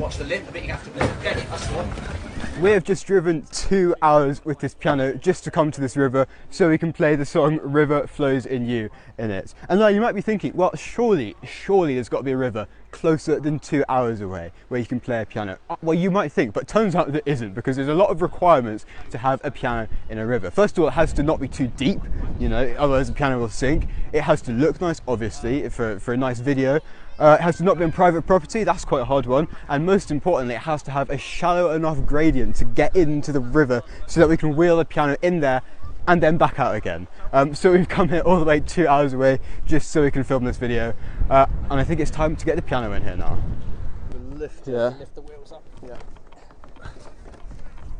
Watch the lip, the bit you have to get it, that's the one. We have just driven two hours with this piano just to come to this river so we can play the song River Flows in You in it. And now you might be thinking, well, surely, surely there's got to be a river closer than two hours away where you can play a piano. Uh, Well, you might think, but turns out there isn't because there's a lot of requirements to have a piano in a river. First of all, it has to not be too deep, you know, otherwise the piano will sink. It has to look nice, obviously, for, for a nice video. Uh, it has to not be on private property, that's quite a hard one. And most importantly, it has to have a shallow enough gradient to get into the river so that we can wheel the piano in there and then back out again. Um, so we've come here all the way two hours away just so we can film this video. Uh, and I think it's time to get the piano in here now. Lift, Yeah. lift the wheels up. Yeah.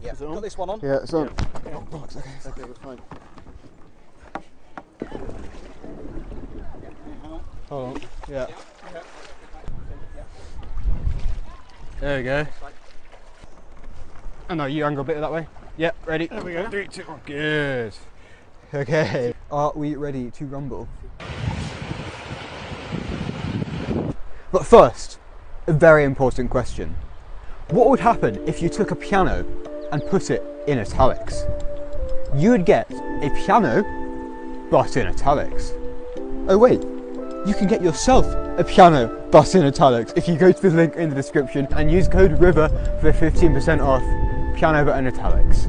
Yeah, got this one on. Yeah, it's on. Okay, we're fine. Hold on. Yeah. There we go. Oh no, you angle a bit that way. Yep, ready. There we go. Three, two, one. Good. Okay. Are we ready to rumble? But first, a very important question. What would happen if you took a piano and put it in italics? You would get a piano, but in italics. Oh wait, you can get yourself a piano but in italics if you go to the link in the description and use code RIVER for 15% off piano but in italics.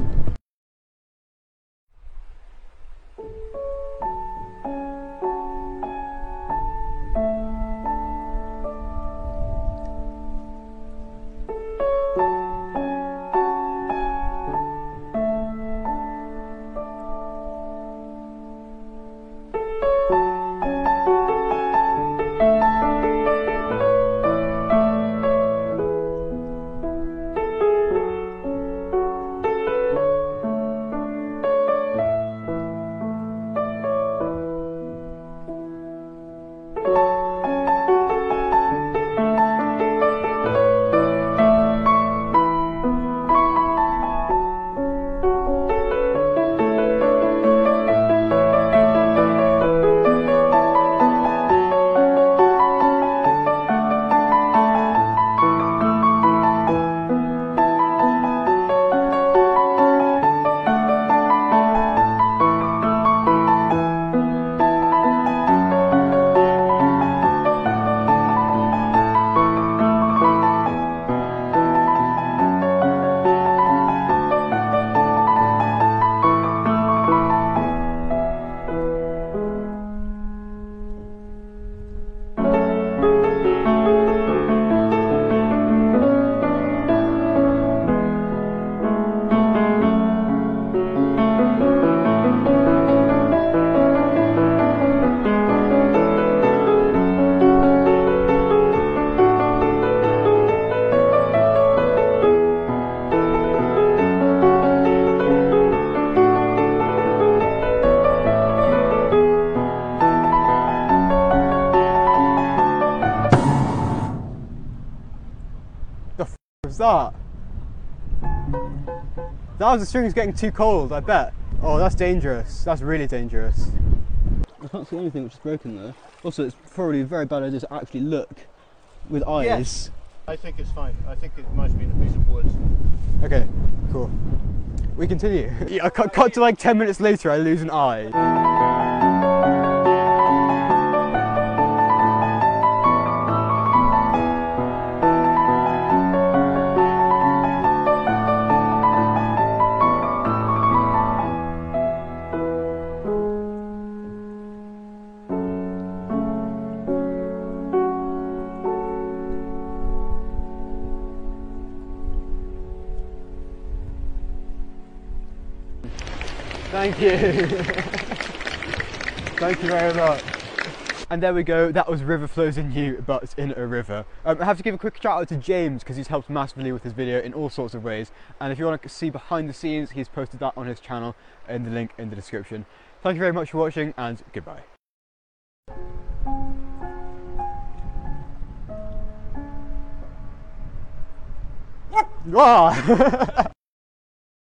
Was that? That was the strings getting too cold, I bet. Oh, that's dangerous. That's really dangerous. I can't see anything which is broken though. Also, it's probably a very bad idea to actually look with eyes. Yes. I think it's fine. I think it might have been a piece of wood. Okay, cool. We continue. Yeah, I cut, cut to like 10 minutes later, I lose an eye. Thank you. Thank you very much. And there we go, that was River Flows in You, but in a river. Um, I have to give a quick shout out to James because he's helped massively with this video in all sorts of ways. And if you want to see behind the scenes, he's posted that on his channel in the link in the description. Thank you very much for watching and goodbye. Ah!